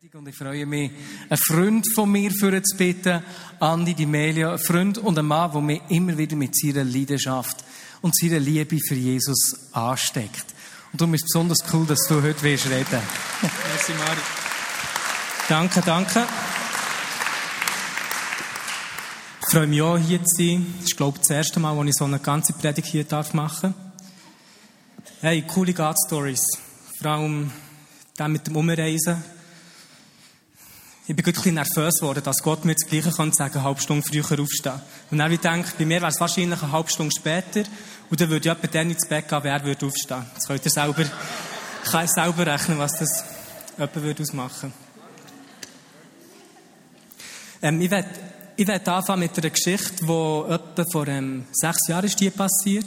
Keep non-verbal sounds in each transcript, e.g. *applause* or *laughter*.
Und ich freue mich, einen Freund von mir für zu bitten, Andi Di Melia, ein Freund und ein Mann, der mich immer wieder mit seiner Leidenschaft und seiner Liebe für Jesus ansteckt. Und darum ist es besonders cool, dass du heute willst reden. Merci, Mari. Danke, danke. Ich freue mich auch, hier zu sein. Das ist, glaube ich, das erste Mal, wo ich so eine ganze Predigt hier darf machen Hey, coole God-Stories. Vor allem der mit dem Umreisen ich bin wirklich nervös geworden, dass Gott mir das Gleiche kann sagen, eine halbe Stunde früher aufstehen. Und dann habe ich gedacht, bei mir wäre es wahrscheinlich eine halbe Stunde später, und dann würde ich etwa dann ins Bett gehen, wer würde aufstehen. Jetzt könnt ihr selber, *laughs* ich kann selber rechnen, was das jemand würde ausmachen. Ähm, ich werde, ich werde anfangen mit einer Geschichte, die etwa vor ähm, sechs Jahren ist die passiert.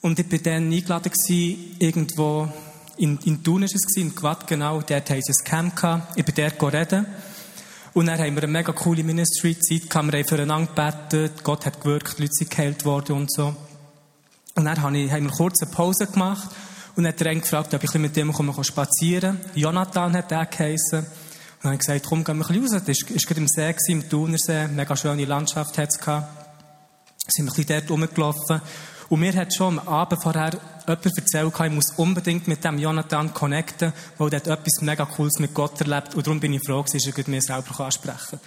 Und ich war dann eingeladen gewesen, irgendwo in, in Thun war es, in Quad genau, dort haben sie ein Camp gehabt. Ich bin dort reden. Und dann haben wir eine mega coole Ministry-Zeit gehabt. Wir haben füreinander gebetet. Gott hat gewirkt, die Leute sind geheilt worden und so. Und dann haben wir eine Pause gemacht. Und dann hat er gefragt, ob ich mit dem spazieren kann. Jonathan hat der geheissen. Und dann habe ich gesagt, komm, ein bisschen raus. Das war gerade im See, im Thunersee. Mega schöne Landschaft hat es gehabt. Sind wir ein bisschen dort rumgelaufen. Und mir hat schon am Abend vorher jemand erzählt, ich muss unbedingt mit dem Jonathan connecten, weil er etwas mega Cooles mit Gott erlebt. Und darum bin ich froh, dass er mir selber ansprechen kann.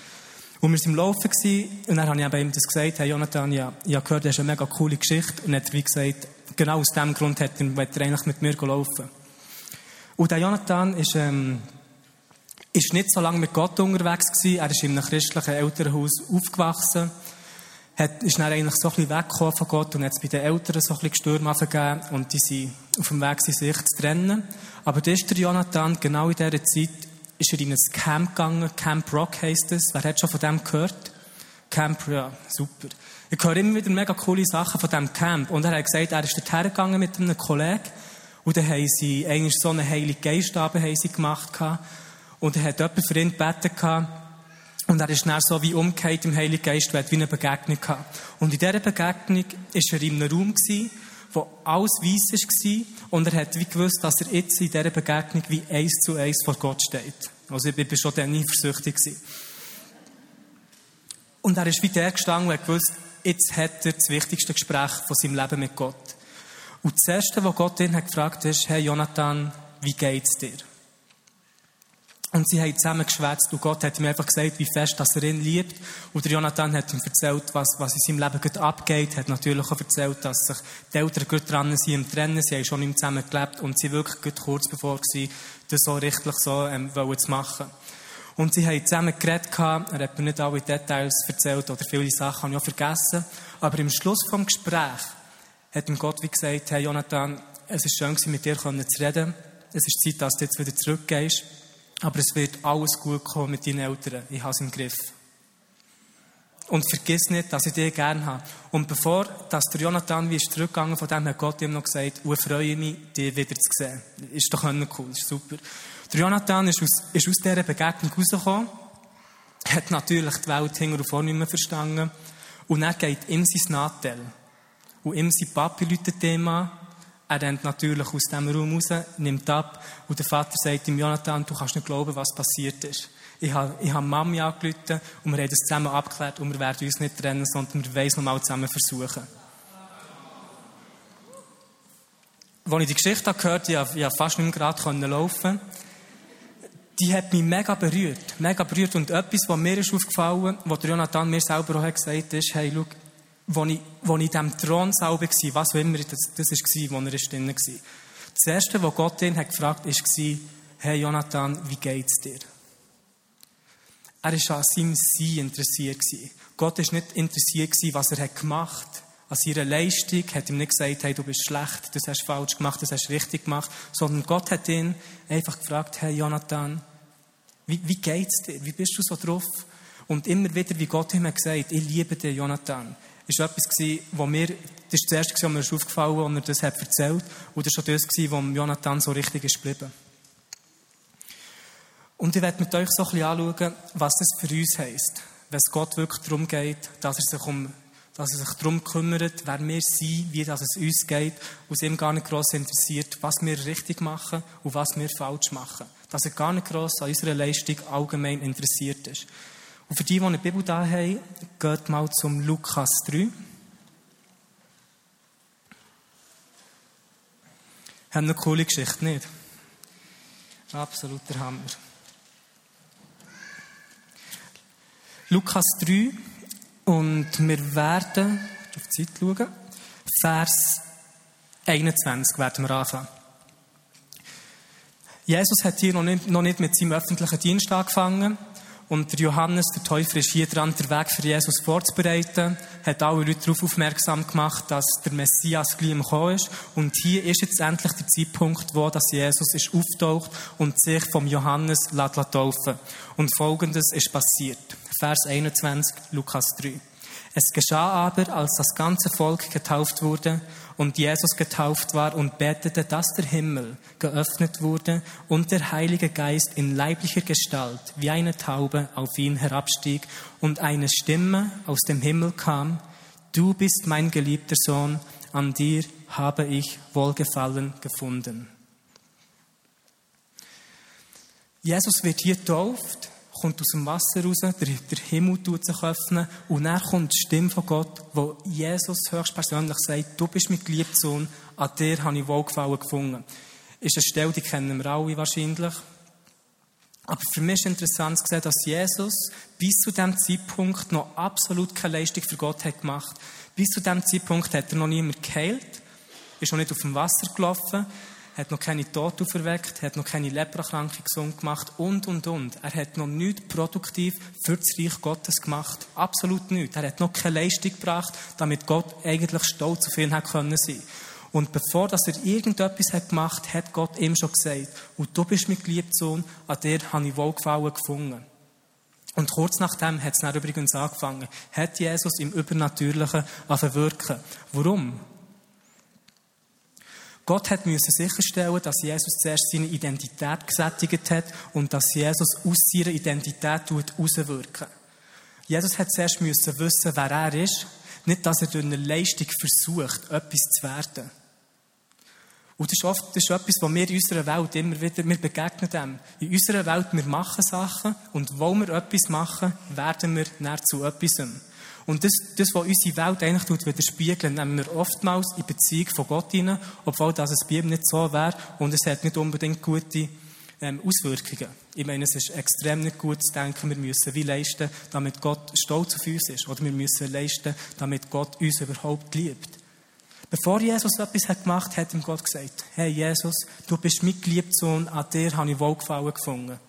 Und wir waren im Laufen und dann habe ich ihm das gesagt, hey Jonathan, ja, ich habe gehört, das ist eine mega coole Geschichte. Und er hat wie gesagt, genau aus dem Grund hat er, er eigentlich mit mir laufen. Und der Jonathan ist, ähm, ist nicht so lange mit Gott unterwegs gewesen. Er ist in einem christlichen Elternhaus aufgewachsen hat, ist dann eigentlich so ein bisschen weggekommen von Gott und hat es bei den Eltern so ein bisschen Stürme gegeben und die sind auf dem Weg, sich zu trennen. Aber das ist der Jonathan, genau in dieser Zeit, ist er in ein Camp gegangen, Camp Rock heisst es. Wer hat schon von dem gehört? Camp, ja, super. Ich höre immer wieder mega coole Sachen von diesem Camp. Und er hat gesagt, er ist dorthin gegangen mit einem Kollegen. Und dann haben sie eigentlich so eine heilige Geistabend haben sie gemacht. Und er hat jemand für ihn gebeten und er ist dann so wie umgekehrt im Heiligen Geist, weil wie eine Begegnung gehabt. Und in dieser Begegnung war er in einem Raum, gewesen, wo alles weiss war. Und er hat wie gewusst, dass er jetzt in dieser Begegnung wie eins zu eins vor Gott steht. Also ich war schon dann nie versüchtig. Und er ist wie der gestanden und hat gewusst, jetzt hat er das wichtigste Gespräch von seinem Leben mit Gott. Und das Erste, was Gott ihn hat gefragt hat, ist, hey Jonathan, wie geht's dir? Und sie haben zusammen geschwätzt und Gott hat ihm einfach gesagt, wie fest dass er ihn liebt. Und Jonathan hat ihm erzählt, was, was in seinem Leben gerade abgeht. Hat natürlich auch erzählt, dass sich die Eltern gut dran sind im Trennen. Sie haben schon ihm zusammen gelebt und sie wirklich gut kurz bevor sie das so richtig so ähm, wollen zu machen. Und sie haben zusammen geredet gehabt. Er hat mir nicht alle Details erzählt oder viele Sachen habe ich auch vergessen. Aber im Schluss vom Gespräch hat ihm Gott wie gesagt, hey Jonathan, es ist schön mit dir zu reden. Es ist Zeit, dass du jetzt wieder zurückgehst. Aber es wird alles gut kommen mit deinen Eltern. Ich habe es im Griff. Und vergiss nicht, dass ich dich gerne habe. Und bevor dass der Jonathan wie zurückgegangen, von dem hat Gott ihm noch gesagt, ich freue mich, dich wieder zu sehen. Ist doch cool, ist super. Der Jonathan ist aus, ist aus dieser Begegnung rausgekommen, hat natürlich die Welt hinter und vorne nicht mehr verstanden. Und er geht ihm sein Nattel. Und ihm sein Papi läutet an er rennt natürlich aus dem Raum raus, nimmt ab und der Vater sagt ihm, Jonathan, du kannst nicht glauben, was passiert ist. Ich habe, ich habe Mami angerufen und wir haben das zusammen abgeklärt und wir werden uns nicht trennen, sondern wir wollen es nochmal zusammen versuchen. Als ich die Geschichte gehört habe, ich, ich fast nicht mehr gerade laufen die hat mich mega berührt. Mega berührt. Und etwas, was mir ist aufgefallen, was Jonathan mir selber auch gesagt hat, ist, hey, schau, wo ich, wo ich in diesem Thronsaal war, was auch immer das, das war, wo er drin war. Das Erste, was Gott ihn hat gefragt hat, war, hey Jonathan, wie geht's dir? Er war an seinem Sein interessiert. Gott war nicht interessiert, was er gemacht hat. An seiner Leistung hat ihm nicht gesagt, hey, du bist schlecht, das hast du falsch gemacht, das hast du richtig gemacht, sondern Gott hat ihn einfach gefragt, hey Jonathan, wie, wie geht's dir? Wie bist du so drauf? Und immer wieder, wie Gott ihm hat gesagt, ich liebe dich, Jonathan ist etwas gewesen, mir, das ist das erste, was mir ist aufgefallen, als er das hat erzählt. Und das war das, was Jonathan so richtig ist geblieben. Und ich werde mit euch so ein bisschen anschauen, was das für uns heisst. Wenn es Gott wirklich darum geht, dass er sich um dass er sich darum kümmert, wer wir sind, wie das es uns geht, und es ihm gar nicht gross interessiert, was wir richtig machen und was wir falsch machen. dass er gar nicht gross an unserer Leistung allgemein interessiert ist. Und für die, die eine Bibel da haben, geht mal zum Lukas 3. Haben eine coole Geschichte, nicht? Absoluter Hammer. Lukas 3 und wir werden, auf die Zeit schauen, Vers 21 werden wir anfangen. Jesus hat hier noch nicht, noch nicht mit seinem öffentlichen Dienst angefangen. Und der Johannes, der Täufer, ist hier dran, den Weg für Jesus vorzubereiten, hat alle Leute darauf aufmerksam gemacht, dass der Messias gleich im Kommen ist. Und hier ist jetzt endlich der Zeitpunkt, wo das Jesus ist auftaucht und sich vom Johannes lässt taufen. Und Folgendes ist passiert. Vers 21, Lukas 3. Es geschah aber, als das ganze Volk getauft wurde und Jesus getauft war und betete, dass der Himmel geöffnet wurde und der Heilige Geist in leiblicher Gestalt wie eine Taube auf ihn herabstieg und eine Stimme aus dem Himmel kam, du bist mein geliebter Sohn, an dir habe ich Wohlgefallen gefunden. Jesus wird hier getauft kommt aus dem Wasser raus, der, der Himmel tut sich öffnen und dann kommt die Stimme von Gott, wo Jesus höchstpersönlich sagt, du bist mein geliebter Sohn, an dir habe ich Wohlgefallen gefunden. Ist eine Stelle, die kennen wir alle wahrscheinlich. Aber für mich ist interessant zu sehen, dass Jesus bis zu dem Zeitpunkt noch absolut keine Leistung für Gott hat gemacht. Bis zu dem Zeitpunkt hat er noch niemand geheilt, ist noch nicht auf dem Wasser gelaufen, hat noch keine Tote auferweckt, hat noch keine Leprakranke gesund gemacht und, und, und. Er hat noch nichts produktiv für das Reich Gottes gemacht. Absolut nichts. Er hat noch keine Leistung gebracht, damit Gott eigentlich stolz auf ihn hat können sein. Und bevor dass er irgendetwas hat gemacht, hat Gott ihm schon gesagt, und du bist mein geliebter Sohn, an dir habe ich Wohlgefallen gefunden. Und kurz nachdem hat es dann übrigens angefangen, hat Jesus im Übernatürlichen wirken. Warum? Gott hat müssen sicherstellen, dass Jesus zuerst seine Identität gesättigt hat und dass Jesus aus seiner Identität auswirken Jesus hat zuerst müssen wissen, wer er ist, nicht, dass er durch eine Leistung versucht, etwas zu werden. Und das ist oft das ist etwas, was wir in unserer Welt immer wieder, wir begegnen dem. In unserer Welt, wir machen Sachen und wo wir etwas machen, werden wir näher zu etwas. Und das, das, was unsere Welt eigentlich tut, widerspiegeln, nehmen wir oftmals in Beziehung von Gott hinein, obwohl das bei ihm nicht so wäre und es hat nicht unbedingt gute ähm, Auswirkungen. Ich meine, es ist extrem nicht gut zu denken, wir müssen wie leisten, damit Gott stolz auf uns ist. Oder wir müssen leisten, damit Gott uns überhaupt liebt. Bevor Jesus etwas hat gemacht hat, hat ihm Gott gesagt, hey Jesus, du bist mein geliebter Sohn, an dir habe ich Wohlgefallen gefunden.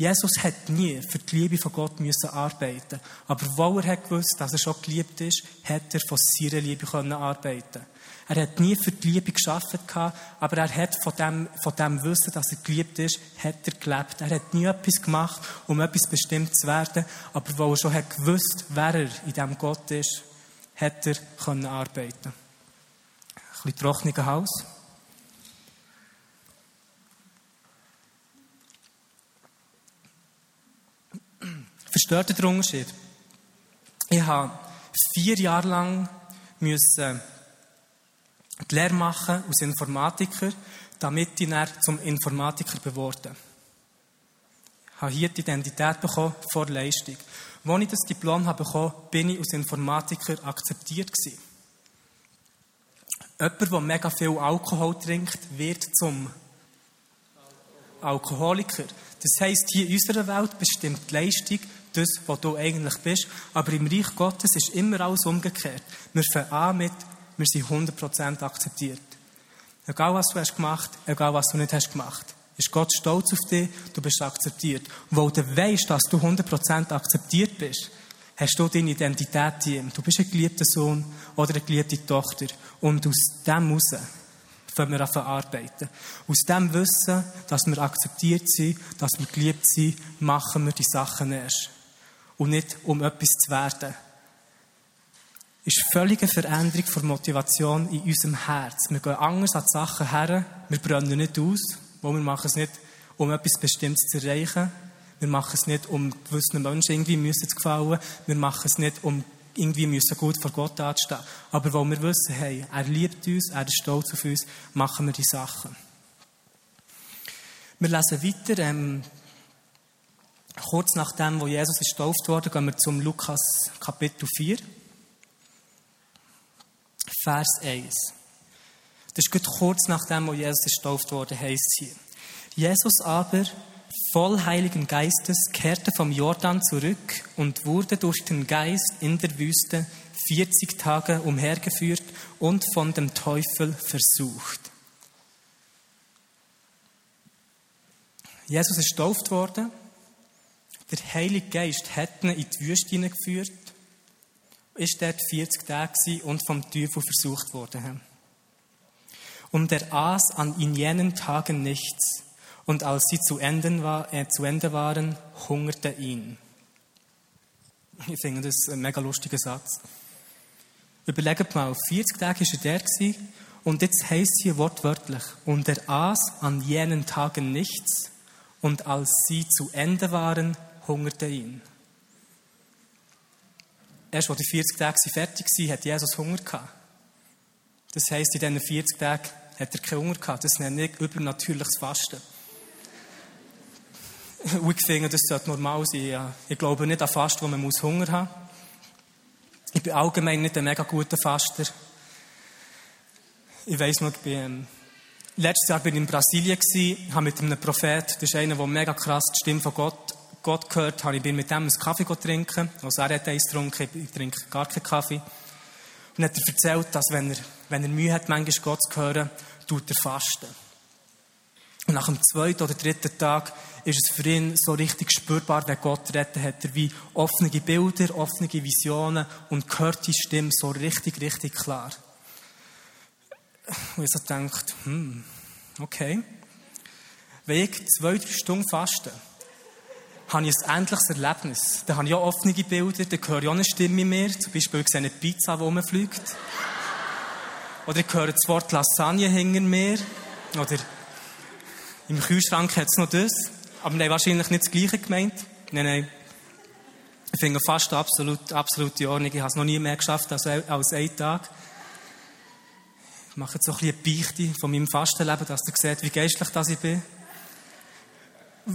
Jesus hat nie für die Liebe von Gott müssen arbeiten. Aber weil er hat gewusst, dass er schon geliebt ist, hat er von seiner Liebe können arbeiten. Er hat nie für die Liebe geschafft aber er hat von dem, von dem Wissen, dass er geliebt ist, hat er gelebt. Er hat nie etwas gemacht, um etwas bestimmt zu werden, aber weil er schon hat gewusst, wer er in dem Gott ist, hat er können arbeiten. Ein bisschen trockener Haus. Versteht ihr den Unterschied? Ich habe vier Jahre lang müssen die Lehre machen als Informatiker, damit ich dann zum Informatiker beworben Ich habe hier die Identität bekommen vor Leistung. Als ich das Diplom habe bekommen, bin ich als Informatiker akzeptiert gewesen. Jemand, der mega viel Alkohol trinkt, wird zum Alkoholiker. Das heisst, hier in unserer Welt bestimmt die Leistung das, was du eigentlich bist. Aber im Reich Gottes ist immer alles umgekehrt. Wir fangen an mit, wir sind 100% akzeptiert. Egal was du hast gemacht, egal was du nicht hast gemacht. Ist Gott stolz auf dich, du bist akzeptiert. Weil du weißt, dass du 100% akzeptiert bist, hast du deine Identität in ihm. Du bist ein geliebter Sohn oder eine geliebte Tochter. Und aus dem heraus fangen wir an zu. Aus dem Wissen, dass wir akzeptiert sind, dass wir geliebt sind, machen wir die Sachen erst und nicht um etwas zu werden. Ist völlige Veränderung der Motivation in unserem Herz. Wir gehen anders an die Sachen her, wir brennen nicht aus, wo wir machen es nicht, um etwas Bestimmtes zu erreichen. Wir machen es nicht, um gewissen Menschen irgendwie müssen zu gefallen. Wir machen es nicht, um irgendwie müssen gut vor Gott anstehen. Aber weil wir wissen, hey, er liebt uns, er ist stolz auf uns, machen wir die Sachen. Wir lesen weiter, ähm, kurz nachdem, wo Jesus ist getauft wurde, gehen wir zum Lukas Kapitel 4, Vers 1. Das ist kurz nachdem, wo Jesus ist getauft wurde, heißt hier. Jesus aber, voll Heiligen Geistes, kehrte vom Jordan zurück und wurde durch den Geist in der Wüste 40 Tage umhergeführt und von dem Teufel versucht. Jesus ist getauft worden. Der Heilige Geist hat ihn in die Wüste geführt, ist dort 40 Tage und vom Teufel versucht worden. Und er aß an in jenen Tagen nichts. Und als sie zu, war, äh, zu Ende waren, hungerte ihn. Ich finde das ein mega lustiger Satz. Überlegt mal, 40 Tage war er der und jetzt heißt hier wortwörtlich, und er aß an jenen Tagen nichts und als sie zu Ende waren, hungerte ihn. Erst als die 40 Tage fertig waren, hat Jesus Hunger gehabt. Das heisst, in diesen 40 Tagen hat er keinen Hunger gehabt. Das nenne ich übernatürliches Fasten. *laughs* Und ich finde, das sollte normal sein. Ich glaube nicht an Fasten, wo man Hunger haben muss. Ich bin allgemein nicht ein mega guter Faster. Ich weiss noch, ich bin, ähm, letztes Jahr bin ich in Brasilien habe mit einem Prophet, das ist einer, der mega krass die Stimme von Gott, Gott gehört, habe ich bin mit dem einen Kaffee trinken. Also er hat eins getrunken, ich trinke gar keinen Kaffee. Und hat er erzählt, dass wenn er, wenn er Mühe hat, manchmal Gott zu hören, tut er fasten. Und nach dem zweiten oder dritten Tag ist es für ihn so richtig spürbar, wenn Gott redet, hat er wie offene Bilder, offene Visionen und hört die Stimme so richtig, richtig klar. Und ich so denkt, hm, okay. Wenn ich zwei, drei Stunden faste, habe ich ein endliches Erlebnis. Dann habe ich auch offene Bilder, dann höre ich auch eine Stimme mehr. Zum Beispiel, ich sehe eine Pizza, die rumfliegt. Oder ich höre das Wort Lasagne hinter mir. Oder im Kühlschrank hat es noch das. Aber haben wahrscheinlich nicht das Gleiche gemeint. Nein, nein. Ich finde fast absolut, in Ordnung. Ich habe es noch nie mehr geschafft als, als einen Tag. Ich mache jetzt so ein bisschen eine Beichte von meinem Fastenleben, dass ihr seht, wie geistlich das ich bin.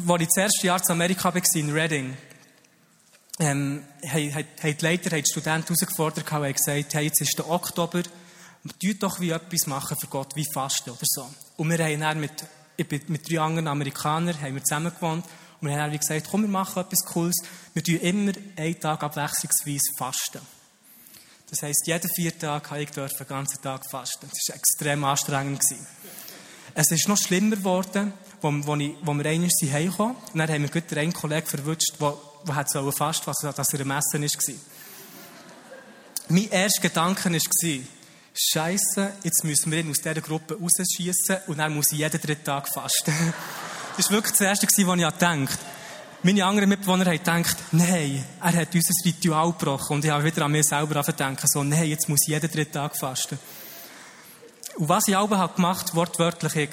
Als ich das erste Jahr zu Amerika war, in Reading, ähm, haben, die Leiter, haben die Studenten herausgefordert und gesagt, hey, jetzt ist der Oktober, tut doch wie etwas machen für Gott, wie Fasten oder so. Und wir haben dann mit mit drei anderen Amerikanern haben wir zusammen gewohnt und wir haben dann gesagt, komm, wir machen etwas Cooles. Wir tun immer einen Tag abwechslungsweise fasten. Das heisst, jeden vier Tage habe ich den ganzen Tag fasten. Das war extrem anstrengend. Es ist noch schlimmer geworden, wo, wo, ich, wo wir einmal sind heimgekommen und dann haben wir gut einen Kollegen verwünscht, der, der hat so fast, was, dass er am Essen war. Mein erster Gedanke war, Scheiße, jetzt müssen wir ihn aus dieser Gruppe rausschießen und dann muss ich jeden dritten Tag fasten. das war wirklich das Erste, was ich gedacht Meine anderen Mitbewohner haben gedacht, nein, er hat unser Ritual gebrochen. Und ich habe wieder an mir selber gedacht, so, nein, jetzt muss ich jeden dritten Tag fasten. Und was ich aber gemacht wortwörtlich, ich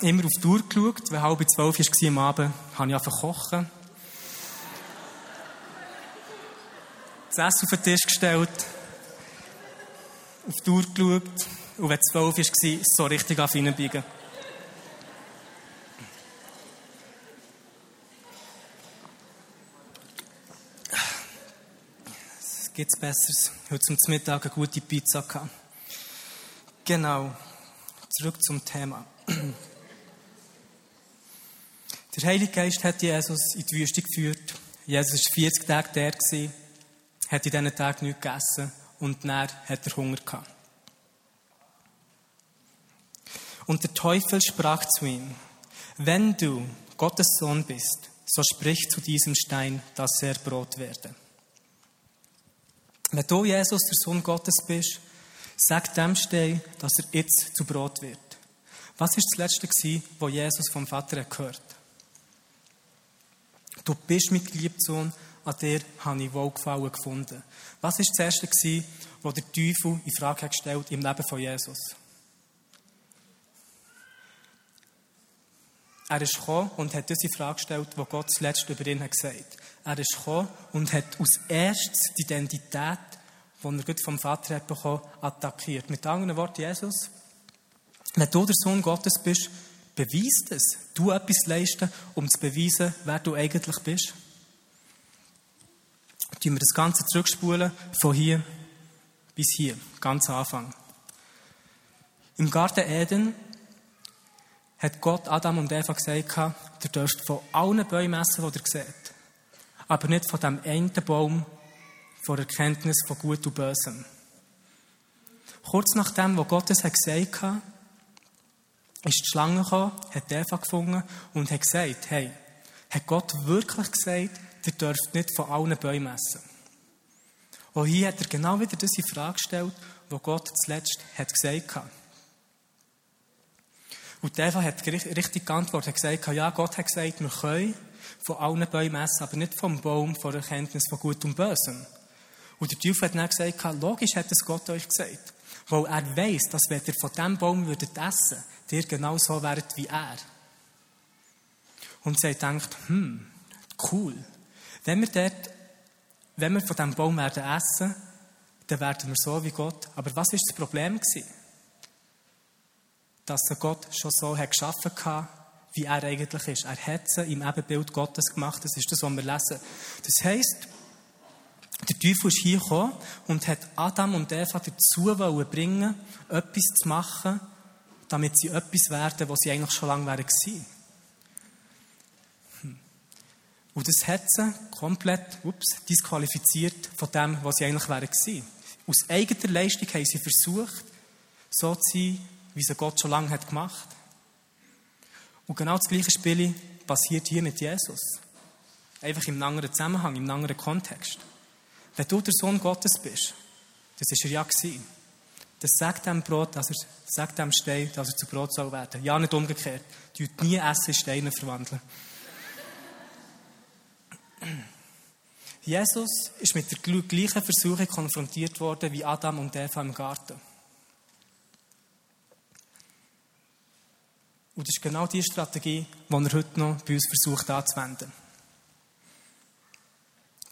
immer auf die Uhr geschaut, weil halb zwölf war am Abend, habe ich angefangen kochen. Das Essen auf den Tisch gestellt auf die Uhr geschaut und wenn es zwölf war, so richtig auf hineinbiegen. Was gibt's Besseres? Heute zum Mittag eine gute Pizza gehabt. Genau. Zurück zum Thema. Der Heilige Geist hat Jesus in die Wüste geführt. Jesus war 40 Tage der, hat in diesen Tagen nichts gegessen und dann hat er Hunger gehabt. Und der Teufel sprach zu ihm, wenn du Gottes Sohn bist, so sprich zu diesem Stein, dass er Brot werde. Wenn du Jesus, der Sohn Gottes bist, sag dem Stein, dass er jetzt zu Brot wird. Was ist das Letzte wo Jesus vom Vater gehört? Du bist mein geliebter Sohn, an dir habe ich Wohlgefallen gefunden. Was war das Erste, was der Teufel in Frage gestellt im Leben von Jesus? Er ist gekommen und hat diese Frage gestellt, die Gott zuletzt über ihn hat gesagt Er ist gekommen und hat aus erstes die Identität, die er vom Vater hat bekommen, attackiert. Mit anderen Worten, Jesus, wenn du der Sohn Gottes bist, beweis das. Du etwas leisten, um zu beweisen, wer du eigentlich bist. Tun wir das Ganze zurückspulen, von hier bis hier, ganz am Anfang. Im Garten Eden hat Gott Adam und Eva gesagt, ihr dürft von allen Bäumen essen, die ihr seht. Aber nicht von dem einen Baum von Erkenntnis von Gut und Bösem. Kurz nachdem, wo Gott es gesagt hat, ist die Schlange gekommen, hat Eva gefunden und hat gesagt, hey, hat Gott wirklich gesagt, ihr dürft nicht von allen Bäumen essen? Und hier hat er genau wieder diese Frage gestellt, wo Gott zuletzt hat gesagt hat. Und Eva hat richtig geantwortet, hat gesagt, ja, Gott hat gesagt, wir können von allen Bäumen essen, aber nicht vom Baum von Erkenntnis von Gut und Bösem. Und der Teufel hat dann gesagt, logisch hat es Gott euch gesagt. Weil er weiß, dass wenn ihr von diesem Baum würdet essen, ihr genau so wäret wie er. Und sie denkt, hm, cool. Wenn wir dort, wenn wir von diesem Baum werden essen, dann werden wir so wie Gott. Aber was ist das Problem? Dass Gott schon so hat geschaffen hat, wie er eigentlich ist. Er hat sie im Ebenbild Gottes gemacht. Das ist das, was wir lesen. Das heisst, der Teufel ist hier gekommen und hat Adam und Eva dazu bringen, etwas zu machen, damit sie etwas werden, was sie eigentlich schon lange gewesen. Hm. Und das hat sie komplett ups, disqualifiziert von dem, was sie eigentlich gewesen. Aus eigener Leistung haben sie versucht, so zu sein, wie sie Gott schon lange hat gemacht. Und genau das gleiche Spiel passiert hier mit Jesus. Einfach im anderen Zusammenhang, im anderen Kontext. Wenn du der Sohn Gottes bist, das ist er ja gewesen, dann sag dem Brot, dass er, sag dem Stein, dass er zu Brot soll werden. Ja, nicht umgekehrt. Du nie Essen in Steine verwandeln. *clears throat* Jesus ist mit der gleichen Versuchung konfrontiert worden wie Adam und Eva im Garten. Und das ist genau die Strategie, die er heute noch bei uns versucht anzuwenden.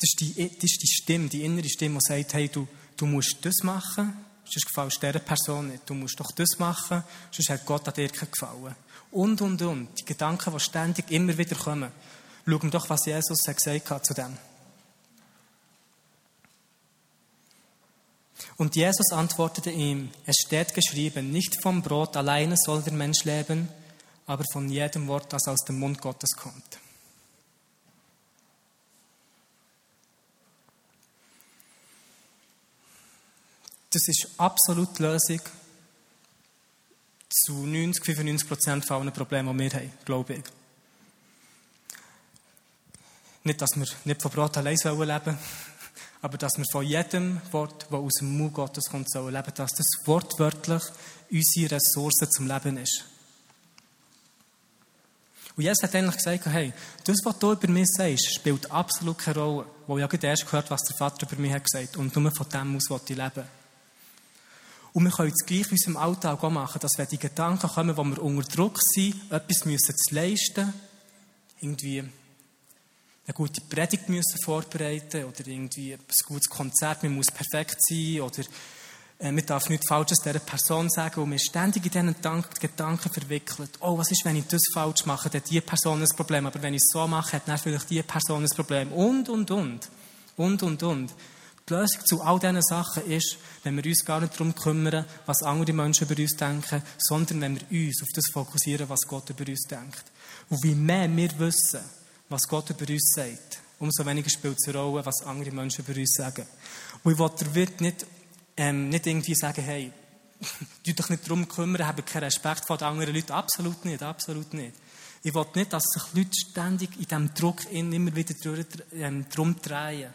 Das ist die, das ist die Stimme, die innere Stimme, die sagt, hey, du, du musst das machen, sonst gefällt dieser Person nicht. Du musst doch das machen, sonst hat Gott an dir gefallen. Und, und, und. Die Gedanken, die ständig immer wieder kommen. Schauen doch, was Jesus gesagt hat zu dem. Und Jesus antwortete ihm, es steht geschrieben, nicht vom Brot alleine soll der Mensch leben, aber von jedem Wort, das aus dem Mund Gottes kommt. Das ist absolut die Lösung zu 90, 95 Prozent von allen Problemen, die wir haben, glaube ich. Nicht, dass wir nicht von Brot allein leben sollen, aber dass wir von jedem Wort, das aus dem Mund Gottes kommt, sollen leben, dass das wortwörtlich unsere Ressource zum Leben ist. Und Jesus hat eigentlich gesagt, hey, das, was du über mich sagst, spielt absolut keine Rolle. Weil ich habe erst gehört, was der Vater über mich hat gesagt. Und nur von dem aus will ich leben. Und wir können es gleich in unserem Alltag auch machen, dass wenn die Gedanken kommen, wo wir unter Druck sind, etwas müssen zu leisten, irgendwie eine gute Predigt müssen vorbereiten oder irgendwie ein gutes Konzert, man muss perfekt sein oder äh, man darf nichts Falsches dieser Person sagen und man ständig in diesen Gedanken verwickelt. Oh, was ist, wenn ich das falsch mache, dann hat die Person ein Problem, aber wenn ich es so mache, hat dann vielleicht die Person ein Problem und, und, und. Und, und, und. Die Lösung zu all diesen Sachen ist, wenn wir uns gar nicht darum kümmern, was andere Menschen über uns denken, sondern wenn wir uns auf das fokussieren, was Gott über uns denkt. Und wie mehr wir wissen, was Gott über uns sagt, umso weniger spielt es eine Rolle, was andere Menschen über uns sagen. Und ich will nicht, ähm, nicht irgendwie sagen, hey, *laughs* du dich nicht darum kümmern, haben keinen Respekt vor den anderen Leuten. Absolut nicht, absolut nicht. Ich will nicht, dass sich Leute ständig in diesem Druck immer wieder ähm, drum drehen.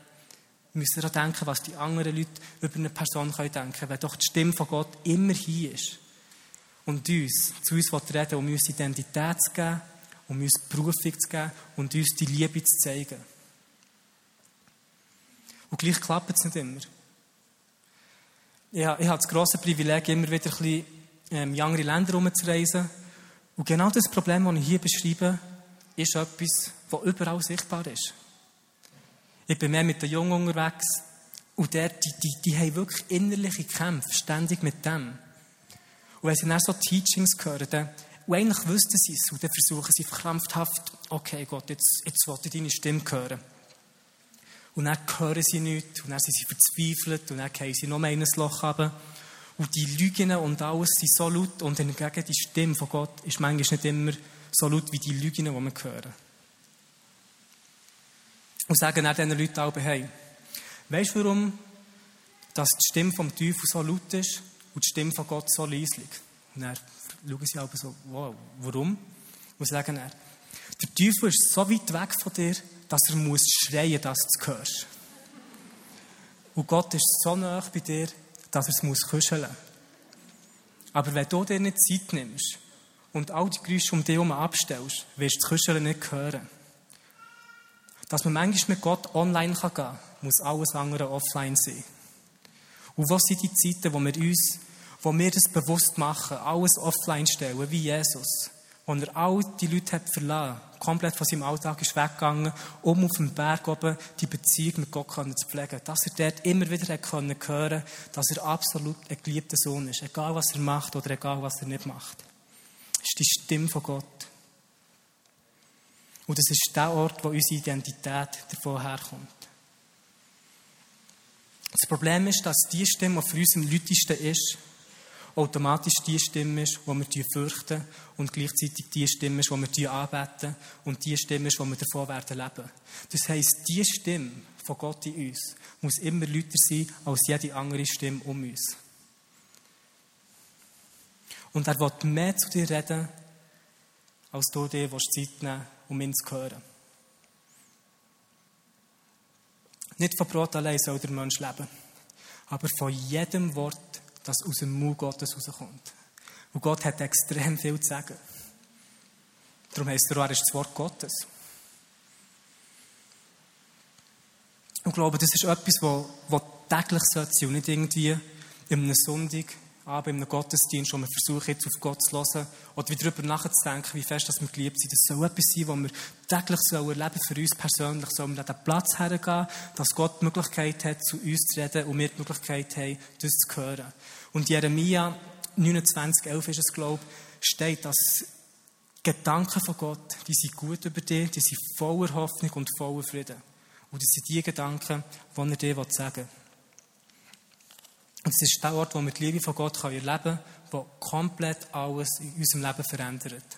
Wir müssen daran denken, was die anderen Leute über eine Person denken können, wenn doch die Stimme von Gott immer hier ist. Und uns, zu uns reden, um uns Identität zu geben, um uns Berufung zu geben und uns die Liebe zu zeigen. Und gleich klappt es nicht immer. Ich ich habe das grosse Privileg, immer wieder ein bisschen ähm, in andere Länder herumzureisen. Und genau das Problem, das ich hier beschreibe, ist etwas, das überall sichtbar ist. Ich bin mehr mit den Jungen unterwegs. Und der, die, die, die haben wirklich innerliche Kämpfe, ständig mit dem. Und wenn sie dann so Teachings hören, dann Und eigentlich wüssten sie es. Und dann versuchen sie verkrampfthaft, okay Gott, jetzt, jetzt wollte ich deine Stimme hören. Und dann hören sie nichts. Und dann sind sie verzweifelt. Und dann gehen sie noch mehr in ein Loch runter. Und die Lügen und alles sind so laut. Und hingegen die Stimme von Gott ist manchmal nicht immer so laut wie die Lügen, die wir hören. Und sagen dann diesen Leuten auch, hey, weißt du warum, dass die Stimme vom Teufel so laut ist und die Stimme von Gott so leislich? Und dann schauen sie aber so, wow, warum? Und sagen dann, der Teufel ist so weit weg von dir, dass er muss schreien, dass du es hörst. Und Gott ist so nah bei dir, dass er es muss kuscheln. Aber wenn du dir nicht Zeit nimmst und all die Geräusche um dich herum abstellst, wirst du das Kuscheln nicht hören. Dass man manchmal mit Gott online gehen kann, muss alles andere offline sein. Und was sind die Zeiten, wo wir uns, wo wir das bewusst machen, alles offline stellen, wie Jesus, wo er all die Leute hat verlassen, komplett von seinem Alltag ist weggegangen, um auf dem Berg oben die Beziehung mit Gott zu pflegen. Dass er dort immer wieder hat können hören, dass er absolut ein geliebter Sohn ist, egal was er macht oder egal was er nicht macht. Das ist die Stimme von Gott. Und das ist der Ort, wo unsere Identität davon herkommt. Das Problem ist, dass die Stimme, die für uns am lautesten ist, automatisch die Stimme ist, die wir fürchten und gleichzeitig die Stimme ist, die wir anbeten und die Stimme ist, die wir davon werden leben. Das heisst, die Stimme von Gott in uns muss immer lauter sein als jede andere Stimme um uns. Und er will mehr zu dir reden, als du dir Zeit nehmen um ihn zu hören. Nicht von Brot allein soll der Mensch leben, aber von jedem Wort, das aus dem Mund Gottes rauskommt. Und Gott hat extrem viel zu sagen. Darum heisst er, er ist das Wort Gottes. Und ich glaube, das ist etwas, was täglich sollte und nicht irgendwie in einem Sonntag Abend einem Gottesdienst, wo wir versuchen, jetzt auf Gott zu hören oder wieder darüber nachzudenken, wie fest dass wir geliebt sind. Das soll etwas sein, was wir täglich sollen erleben für uns persönlich. Sollen wir an den Platz hergehen, dass Gott die Möglichkeit hat, zu uns zu reden und wir die Möglichkeit haben, das zu hören. Und Jeremia 29, 11 ist es, glaube ich, steht, dass Gedanken von Gott, die sind gut über dich, die sind voller Hoffnung und voller Frieden. Und das sind die Gedanken, die er dir sagen will. Und es ist der Ort, wo wir die Liebe von Gott erleben können, der komplett alles in unserem Leben verändert.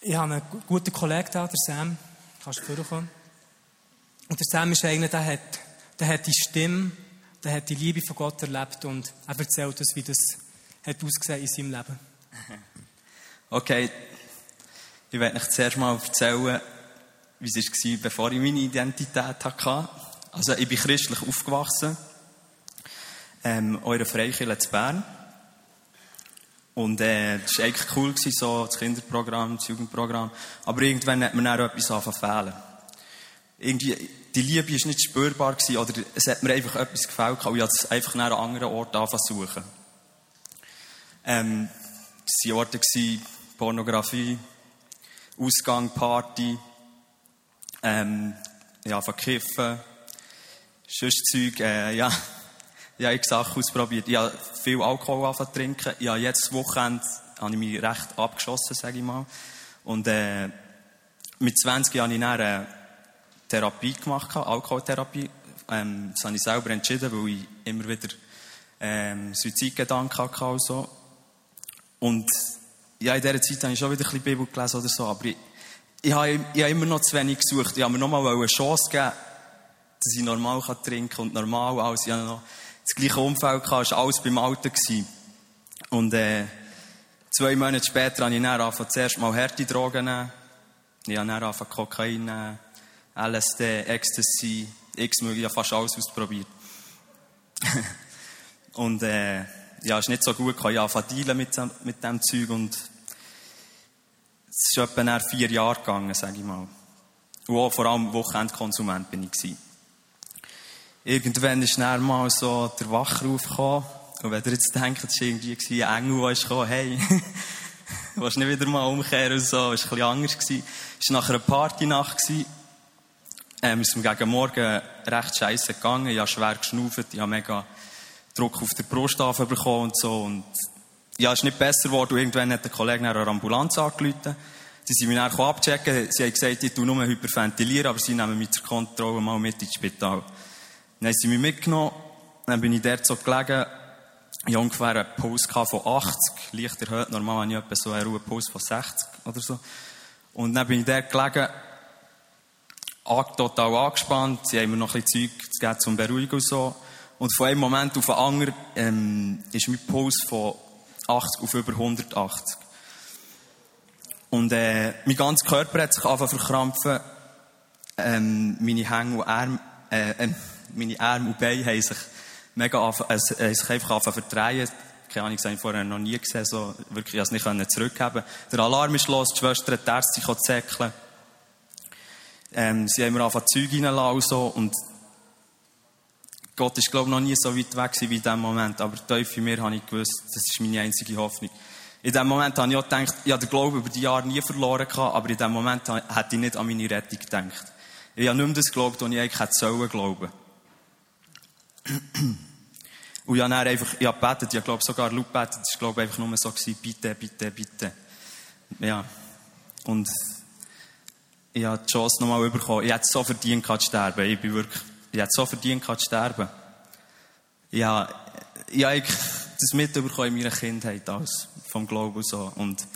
Ich habe einen guten Kollegen da, der Sam. Kannst du vorkommen? Und der Sam ist einer, der hat, der hat die Stimme, der hat die Liebe von Gott erlebt und er erzählt uns, wie das hat ausgesehen in seinem Leben. *laughs* Okay, ich werde euch zuerst mal erzählen, wie es war, bevor ich meine Identität hatte. Also ich bin christlich aufgewachsen, ähm, eure Freikirche zu Bern. Und äh, das war eigentlich cool, gewesen, so das Kinderprogramm, das Jugendprogramm. Aber irgendwann hat man dann etwas angefangen Irgendwie, die Liebe war nicht spürbar gewesen, oder es hat mir einfach etwas gefällt und ich habe es einfach an einem anderen Ort angefangen zu suchen. Ähm, es waren Orte, gewesen, Pornografie, Ausgang, Party, ähm, ja, verkiffen, sonst Zeug, äh, ja, ich habe Sachen ausprobiert. Ich habe viel Alkohol angefangen zu trinken. Ich habe jetzt Wochenende habe ich mich recht abgeschossen, sage ich mal. Und äh, mit 20 habe ich dann eine Therapie gemacht, Alkoholtherapie. Ähm, das habe ich selber entschieden, weil ich immer wieder ähm, Suizidgedanken hatte und so. Und ja, in dieser Zeit habe ich schon wieder ein bisschen Bibel gelesen oder so, aber ich, ich, habe, ich habe immer noch zu wenig gesucht. Ich habe mir nochmal eine Chance gegeben, dass ich normal trinken kann und normal alles. Ich noch das gleiche Umfeld, gehabt, war alles beim Alten. Und äh, zwei Monate später habe ich dann angefangen, zuerst mal harte Drogen nehmen. Ich habe dann angefangen, Kokain nehmen, LSD, Ecstasy, x-möglich, ich habe fast alles ausprobiert. *laughs* und äh, ja, es ist nicht so gut, ich habe mit, mit diesem Zeug und es ist etwa vier Jahre gegangen, sage ich mal. Und auch vor allem Wochenendkonsument bin ich gewesen. Irgendwann ist dann mal so der Wachruf gekommen. Und wenn ihr jetzt denkt, es war irgendwie ein Engel, der gekommen, hey, *laughs* willst du nicht wieder mal umkehren und so, es war ein bisschen anders. Es war nach einer Partynacht. Ähm, ist mir gegen Morgen recht scheiße gegangen. Ich habe schwer geschnauft, ich habe mega Druck auf der Brust bekommen und so. Und ja, es ist nicht besser geworden. Und irgendwann hat der Kollege eine Ambulanz angerufen. Sie sind mich dann abchecken. Sie haben gesagt, ich tue nur hyperventilieren, aber sie nehmen mich zur Kontrolle mal mit ins Spital. Dann haben sie mich mitgenommen. Dann bin ich dort so gelegen. Ich hatte ungefähr einen Puls von 80, leicht erhöht. Normal habe ich etwa so einen Ruhepuls von 60 oder so. Und dann bin ich dort gelegen, total angespannt. Sie haben mir noch ein bisschen Zeug gegeben zum Beruhigen und so. Und von einem Moment auf den anderen ähm, ist mein Puls von 80 auf über 180. Und äh, mein ganzer Körper hat sich angefangen verkrampfen. Ähm, meine Hänge und Arme, äh, äh, meine Arme und Beine haben sich mega angefangen, äh, äh, sich einfach angefangen zu verdrehen. Keine Ahnung, das habe vorher noch nie gesehen, so, wirklich, ich es nicht zurückgeben Der Alarm ist los, die Schwester hat die Ärzte zäckeln. Ähm, sie haben mir angefangen Zeug reinzulassen und so, und Gott ist, glaube ich, noch nie so weit weg wie in diesem Moment. Aber tief in mir habe ich gewusst, das ist meine einzige Hoffnung. In diesem Moment habe ich auch gedacht, ich habe den Glauben über die Jahre nie verloren gehabt, aber in diesem Moment hätte ich nicht an meine Rettung gedacht. Ich habe nicht mehr das geglaubt, was ich eigentlich hätte sollen glauben. Und ich habe dann einfach, habe gebetet, ich glaube sogar laut gebetet, es war glaube einfach nur so gewesen, bitte, bitte, bitte. Ja. Und ich habe die Chance nochmal bekommen. Ich hätte so verdient zu sterben. Ich bin wirklich ich hätte so verdient zu sterben. Habe, ich das mitbekommen in meiner Kindheit als vom Glauben so. Und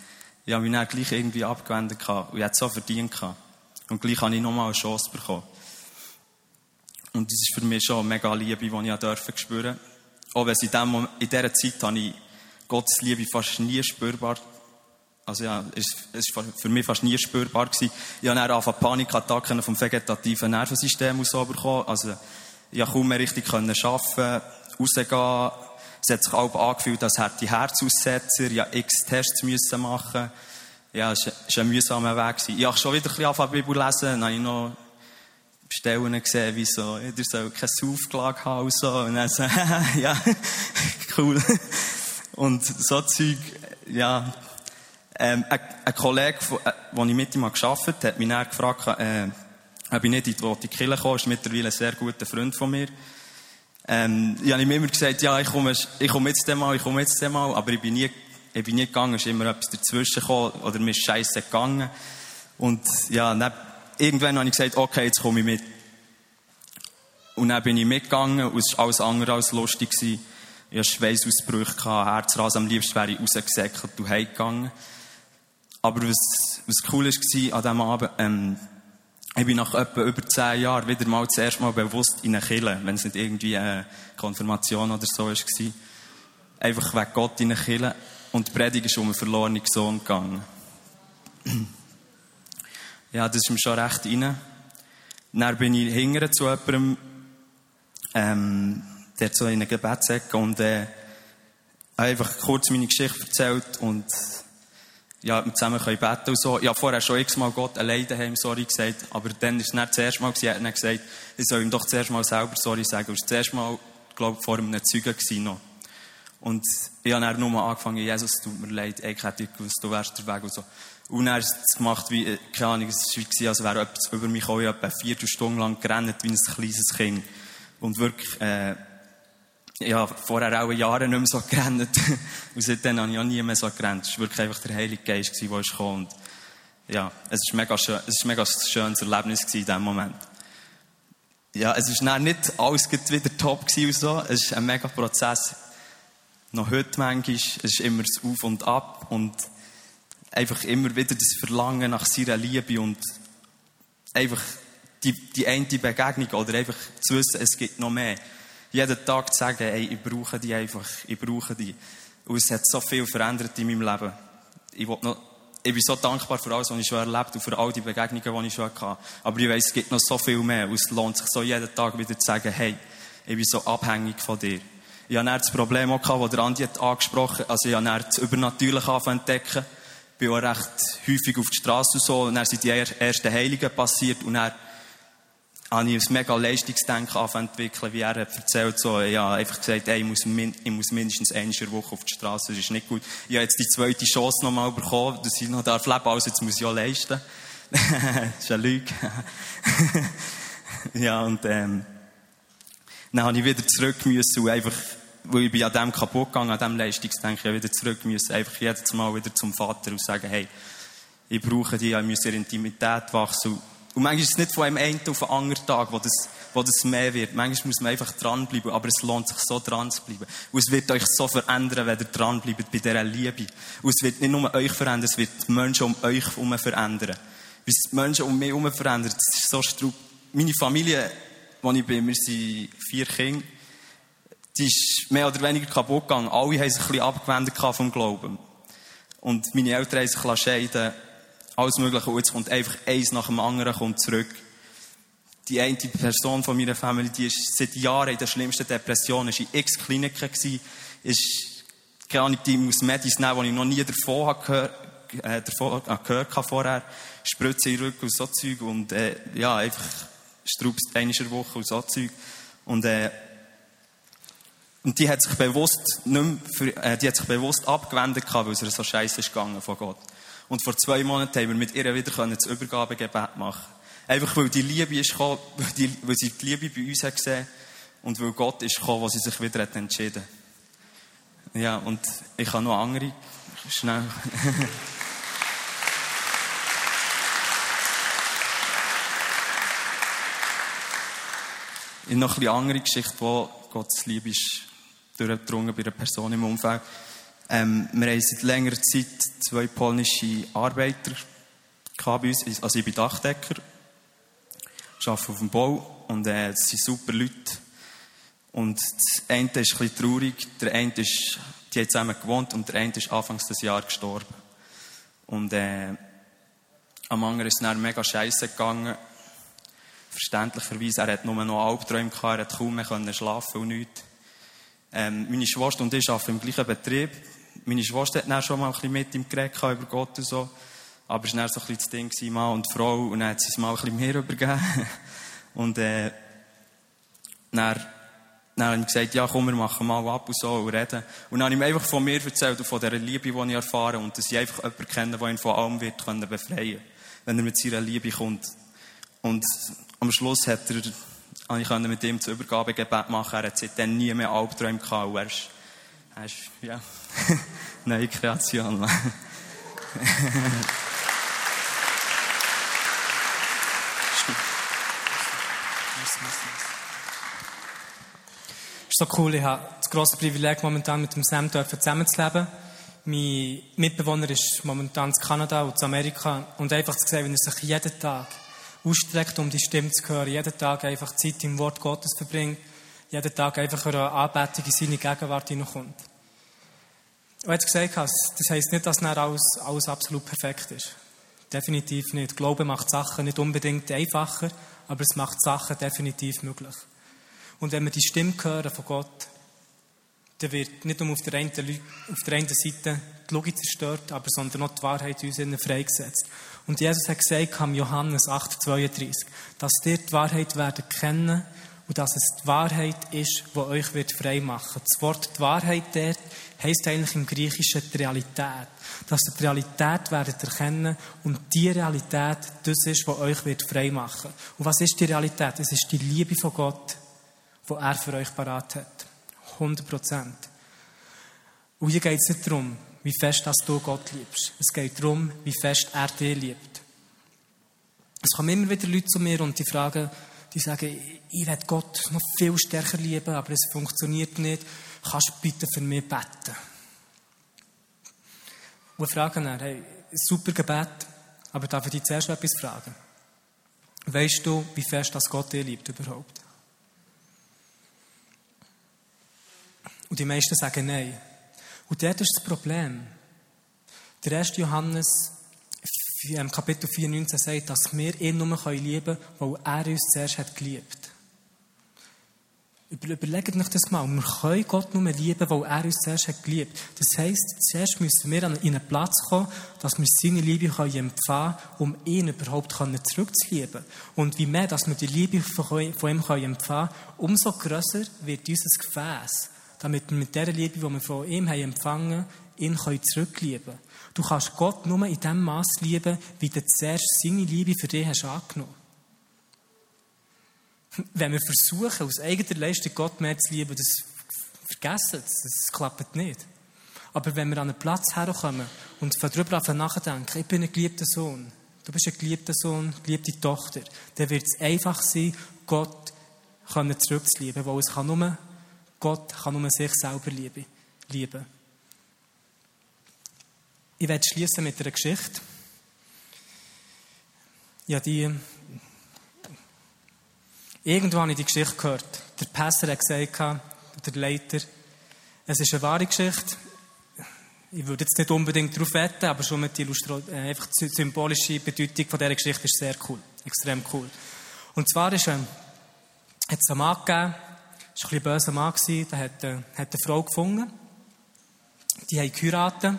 ich habe mich dann gleich irgendwie abgewendet. Und ich hätte so verdient. Und gleich habe ich nochmal eine Chance bekommen. Und das ist für mich schon mega Liebe, die ich durfte spüren. Auch wenn in, dem, in dieser Zeit habe ich Gottes Liebe fast nie spürbar also ja, es war für mich fast nie spürbar gewesen. Ich habe dann angefangen Panikattacken vom vegetativen Nervensystem aus bekommen. Also, ich konnte kaum mehr richtig arbeiten, rausgehen. Es hat sich auch angefühlt, als hätte ich Herzaussetzer. Ich musste x Tests müssen machen. Ja, es war ein mühsamer Weg. Ich habe schon wieder ein bisschen angefangen, Bibel lesen. Dann habe ich noch Stellen gesehen, wie so, ihr sollt keine Saufklage haben und so. Und dann so, *laughs* ja, *laughs* cool. Und so Zeug, ja, ähm, ein, ein Kollege, äh, den ich mit ihm gearbeitet habe, hat mich dann gefragt, äh, ob ich nicht in die Kirche komme. ist mittlerweile ein sehr guter Freund von mir. Ähm, ich habe ihm immer gesagt, ja, ich komme, ich komme jetzt mal, ich komme jetzt mal, aber ich bin nie, ich bin nie gegangen, es ist immer etwas dazwischen gekommen, oder mir ist scheiße gegangen. Und, ja, dann, irgendwann habe ich gesagt, okay, jetzt komme ich mit. Und dann bin ich mitgegangen, und es war alles andere als lustig. Gewesen. Ich hatte Schweißausbrüche, Herzrasen, am liebsten wäre ich rausgesäckelt und heimgegangen. Aber was, was cool war an diesem Abend, ähm, ich bin nach etwa über zehn Jahren wieder mal das erste Mal bewusst in eine Kirche, wenn es nicht irgendwie eine Konfirmation oder so war. Einfach wegen Gott in eine Kirche. Und die Predigt ist um einen verlorenen Sohn gegangen. Ja, das ist mir schon recht rein. Dann bin ich hingere zu jemandem, ähm, der so in eine Gebetsecke und, äh, einfach kurz meine Geschichte erzählt und ja, wir zusammen können beten und so. Ich vorher schon x-mal Gott allein daheim sorry gesagt, aber dann ist es nicht das erste Mal gewesen, er hat dann gesagt, ich soll ihm doch zuerst mal selber sorry sagen. Und das erste Mal, glaube ich, vor einem Zeugen gewesen noch. Und ich habe dann nur angefangen, Jesus, tut mir leid, ich hätte gewusst, du wärst der Weg und so. Und er ist es gemacht, wie, äh, keine Ahnung, es war wie, als wäre etwas über mich habe etwa vier Stunden lang gerannt, wie ein kleines Kind. Und wirklich, äh, ja, vorher auch Jahre nicht mehr so *laughs* gerannt. und seitdem habe ich auch nie mehr so gerannt. Es war wirklich einfach der Heilige Geist, der gekommen. Und ja, es war mega schön, es war mega schönes Erlebnis in diesem Moment. Ja, es war nicht alles wieder top und so. Es ist ein mega Prozess. Noch heute manchmal. Es ist immer das Auf und Ab und einfach immer wieder das Verlangen nach seiner Liebe und einfach die, die eine Begegnung oder einfach zu wissen, es gibt noch mehr jeden Tag zu sagen, ey, ich brauche die einfach, ich brauche die. Und es hat so viel verändert in meinem Leben. Ich, noch, ich bin so dankbar für alles, was ich schon erlebt und für all die Begegnungen, die ich schon hatte. Aber ich weiß, es gibt noch so viel mehr. Und es lohnt sich so jeden Tag wieder zu sagen, hey, ich bin so abhängig von dir. Ich hatte das Problem auch, das der Andi hat angesprochen hat. Also ich habe das Übernatürliche entdecken. Bin auch recht häufig auf die Straße und so. Und dann sind die ersten Heiligen passiert. Und dann habe ich ein mega Leistungsdenken entwickeln, wie er hat erzählt, so, ja, einfach gesagt, ey, ich muss, min ich muss mindestens eine Woche auf die Straße, das ist nicht gut. Ich habe jetzt die zweite Chance nochmal bekommen, dass ich noch darf leben, also jetzt muss ich auch leisten. *laughs* das ist eine Lüge. *laughs* ja, und, ähm, dann habe ich wieder zurück müssen und einfach weil ich bin an dem kaputt gegangen, an dem Leistungsdenken wieder zurück müssen, einfach jedes Mal wieder zum Vater und sagen, hey, ich brauche die, ich muss in Intimität wachsen. Und manchmal ist es nicht von einem einen auf den anderen Tag, wo das, wo das mehr wird. Manchmal muss man einfach dranbleiben, aber es lohnt sich so dran zu bleiben. Und es wird euch so verändern, wenn ihr dranbleibt bei dieser Liebe. Und es wird nicht nur euch verändern, es wird die Menschen um euch herum verändern. Wie es die Menschen um mich herum verändert, das ist so strub. Meine Familie, wo ich bin, wir sind vier Kinder, die ist mehr oder weniger kaputt gegangen. Alle haben sich ein bisschen abgewendet vom Glauben. Und meine Eltern haben sich scheiden alles Mögliche. Und jetzt kommt einfach eins nach dem anderen kommt zurück. Die eine Person von meiner Familie, die ist seit Jahren in der schlimmsten Depression, ist in x Kliniken gewesen, ist, keine Ahnung, die muss Medis nehmen, die ich noch nie davon gehört, äh, davon, äh, gehört habe vorher. Spritze in den Rücken und so Zeug und, äh, ja, einfach Strubst einmal Woche und so Zeug. Und, äh, und die hat sich bewusst für, äh, die hat sich bewusst abgewendet weil es ihr so scheiße ist gegangen von Gott. Und vor zwei Monaten haben wir mit ihr wieder das Übergabegebet machen Einfach weil die Liebe ist gekommen, *laughs* weil, die, weil sie die Liebe bei uns hat gesehen und weil Gott ist gekommen, wo sie sich wieder hat entschieden Ja, und ich habe noch andere. Schnell. *laughs* in noch eine andere Geschichte, wo Gottes Liebe ist durchgedrungen bei einer Person im Umfeld. Ähm, wir haben seit längerer Zeit zwei polnische Arbeiter bei uns. Also ich bin Dachdecker, arbeite auf dem Bau und äh, das sind super Leute. Und das eine ist ein traurig, der eine ist, die haben zusammen gewohnt und der eine ist anfangs des Jahres gestorben. Und äh, am anderen ist es dann mega scheiße gegangen. Verständlicherweise, er hat nur noch Albträume gehabt, er hat kaum mehr schlafen und nichts. Ähm, meine Schwester und ich arbeiten im gleichen Betrieb meine Schwester hat dann schon mal ein bisschen mit ihm geredet über Gott und so. Aber es war dann so ein bisschen das Ding, Mann und Frau, und dann hat sie es mal ein bisschen mehr übergeben. *laughs* und, äh, dann, dann habe ich gesagt, ja, komm, wir machen mal ab und so und reden. Und dann habe ich ihm einfach von mir erzählt und von dieser Liebe, die ich erfahre und dass ich einfach jemanden kenne, der ihn von allem wird können befreien wenn er mit seiner Liebe kommt. Und am Schluss hat er, habe ich mit ihm das Übergabegebet machen. Er hat seitdem nie mehr Albträume gehabt. Und er ist, er ist, ja. *laughs* Neue Kreation. *laughs* ist so cool, ich habe das grosse Privileg, momentan mit dem Sam zusammenzuleben. Mein Mitbewohner ist momentan in Kanada und in Amerika und einfach zu sehen, wie er sich jeden Tag ausstreckt, um die Stimme zu hören, jeden Tag einfach Zeit im Wort Gottes verbringt, jeden Tag einfach eine Anbetung in seine Gegenwart hineinkommt. Und jetzt gesagt hast, das heisst nicht, dass dann alles, alles absolut perfekt ist. Definitiv nicht. Glaube macht Sachen nicht unbedingt einfacher, aber es macht Sachen definitiv möglich. Und wenn wir die Stimme hören von Gott, dann wird nicht nur auf der einen, auf der einen Seite die Logik zerstört, aber sondern auch die Wahrheit uns innen freigesetzt. Und Jesus hat gesagt, am Johannes 8,32, dass ihr die Wahrheit werden kennen und dass es die Wahrheit ist, die euch wird frei machen. Das Wort die Wahrheit dort heisst eigentlich im Griechischen die Realität. Dass ihr die Realität werdet erkennen und die Realität, das ist, was euch wird frei machen. Und was ist die Realität? Es ist die Liebe von Gott, die er für euch parat hat. 100 Prozent. Und hier geht es nicht darum, wie fest dass du Gott liebst. Es geht darum, wie fest er dich liebt. Es kommen immer wieder Leute zu mir und die fragen, die sagen, ich werde Gott noch viel stärker lieben, aber es funktioniert nicht. Kannst du bitte für mich beten? Und fragen dann, hey, super Gebet, aber darf ich dich zuerst etwas fragen? Weißt du, wie fest das Gott dir liebt überhaupt? Und die meisten sagen nein. Und dort ist das Problem. Der 1. Johannes im Kapitel 4,19 sagt, dass wir ihn nur lieben können, weil er uns zuerst hat geliebt. Überlegt euch das mal. Wir können Gott nur lieben, weil er uns zuerst hat geliebt. Das heisst, zuerst müssen wir in einen Platz kommen, dass wir seine Liebe empfangen können, um ihn überhaupt zurückzulieben. Und wie mehr, dass wir die Liebe von ihm empfangen können, umso grösser wird unser Gefäß, damit wir mit der Liebe, die wir von ihm haben empfangen, ihn zurücklieben können. Du kannst Gott nur in dem Maß lieben, wie du zuerst seine Liebe für dich hast angenommen. Wenn wir versuchen, aus eigener Leistung Gott mehr zu lieben, das vergessen es, es klappt nicht. Aber wenn wir an einen Platz herkommen und darüber nachdenken, ich bin ein geliebter Sohn, du bist ein geliebter Sohn, geliebte Tochter, dann wird es einfach sein, Gott zurückzulieben, weil es kann nur, Gott kann nur sich selber lieben. Ich werde schließen mit einer Geschichte. Ja, die. Irgendwo habe ich die Geschichte gehört. Der Pastor hat gesagt, der Leiter, es ist eine wahre Geschichte. Ich würde jetzt nicht unbedingt darauf wetten, aber schon mit der äh, einfach die symbolische Bedeutung von dieser Geschichte ist sehr cool. Extrem cool. Und zwar ist, ähm, hat es einen Mann gegeben, es war ein bisschen böser Mann, der hat, äh, hat eine Frau gefunden. Die haben geheiratet.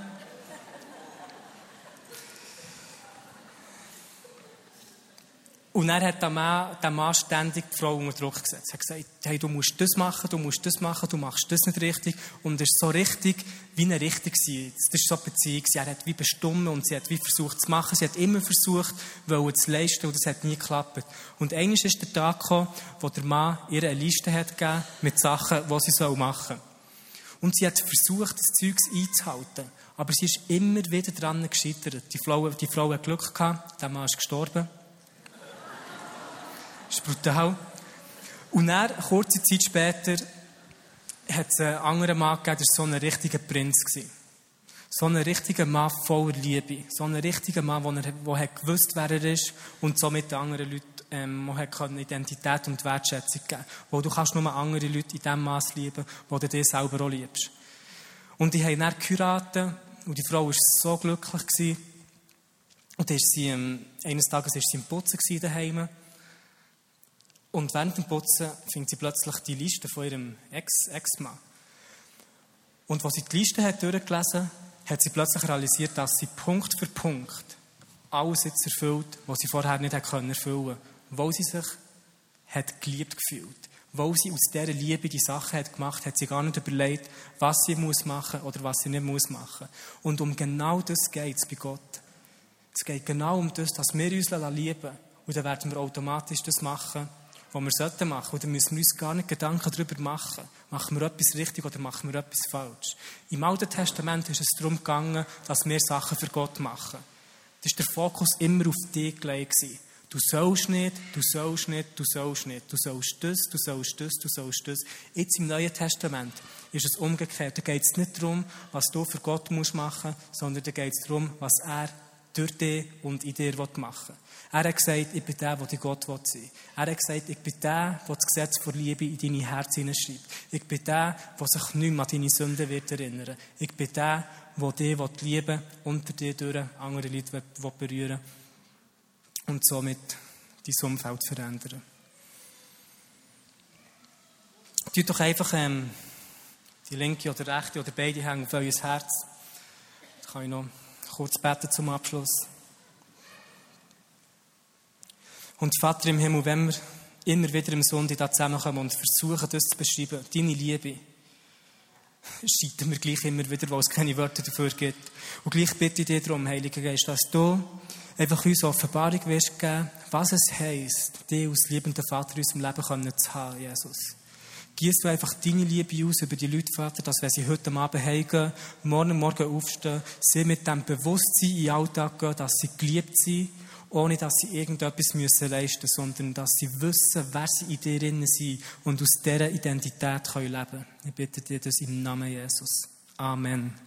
Und er hat der Mann, der Mann ständig die Frau unter Druck gesetzt. Er hat gesagt, hey, du musst das machen, du musst das machen, du machst das nicht richtig. Und es ist so richtig, wie eine richtig war. Das ist so eine Beziehung. Er hat wie bestimmt und sie hat wie versucht zu machen. Sie hat immer versucht, wollen zu leisten und das hat nie geklappt. Und eigentlich ist der Tag gekommen, wo der Mann ihr eine Liste hat gegeben mit Sachen, die sie machen soll. Und sie hat versucht, das Zeug einzuhalten. Aber sie ist immer wieder daran gescheitert. Die Frau, die Frau hat Glück gehabt, der Mann ist gestorben. Das ist brutal. Und dann, kurze Zeit später, hat es einen anderen Mann gegeben, der war so ein richtiger Prinz. Gewesen. So ein richtiger Mann voller Liebe. So ein richtiger Mann, der, der gewusst wer er ist und somit den anderen Leuten ähm, Identität und Wertschätzung geben Wo du kannst nur andere Leute in dem Maß lieben, wo du dich selber auch liebst. Und die haben dann geheiratet und die Frau war so glücklich. Gewesen. Und ist sie, ähm, eines Tages war sie im Putzen daheim. Und während dem Putzen findet sie plötzlich die Liste von ihrem Ex-Mann. und als sie die Liste hat durchgelesen hat sie plötzlich realisiert, dass sie Punkt für Punkt alles jetzt erfüllt, was sie vorher nicht erfüllen konnte. Weil sie sich hat geliebt gefühlt. Weil sie aus dieser Liebe die Sache hat gemacht, hat sie gar nicht überlegt, was sie muss machen oder was sie nicht muss machen. Und um genau das geht es bei Gott. Es geht genau um das, dass wir uns lieben Und dann werden wir automatisch das machen, was wir sollten machen. Und dann müssen wir uns gar nicht Gedanken darüber machen. Machen wir etwas richtig oder machen wir etwas falsch? Im Alten Testament ist es darum gegangen, dass wir Sachen für Gott machen. Das ist der Fokus immer auf dich gelegt. Du sollst nicht, du sollst nicht, du sollst nicht. Du sollst das, du sollst das, du sollst das. Jetzt im Neuen Testament ist es umgekehrt. Da geht es nicht darum, was du für Gott musst machen, sondern da geht es darum, was er durch dich und in dir machen will. Er hat gesagt, ich bin der, der die Gott sein will. Er hat gesagt, ich bin der, der das Gesetz vor Liebe in deine Herz hineinschreibt. Ich bin der, der sich nicht mehr an deine Sünden wird erinnern Ich bin der, der dich lieben unter dir durch andere Leute berühren und somit dein Umfeld verändern. Tut doch einfach ähm, die linke oder rechte oder beide Hände auf euer Herz. Da kann ich noch kurz beten zum Abschluss. Und Vater im Himmel, wenn wir immer wieder im Sonntag da zusammenkommen und versuchen, das zu beschreiben, deine Liebe, scheitern wir gleich immer wieder, weil es keine Wörter dafür gibt. Und gleich bitte ich dir darum, Heiliger Geist, dass du einfach uns Offenbarung wirst geben, was es heisst, dich als liebender Vater in unserem Leben zu haben, Jesus. Gießt du einfach deine Liebe aus über die Leute, Vater, dass wenn sie heute Abend heimgehen, morgen Morgen aufstehen, sie mit dem Bewusstsein in den Alltag gehen, dass sie geliebt sind, ohne dass sie irgendetwas müssen leisten müssen, sondern dass sie wissen, wer sie in dir innen sind und aus dieser Identität können leben können. Ich bitte dir das im Namen Jesus. Amen.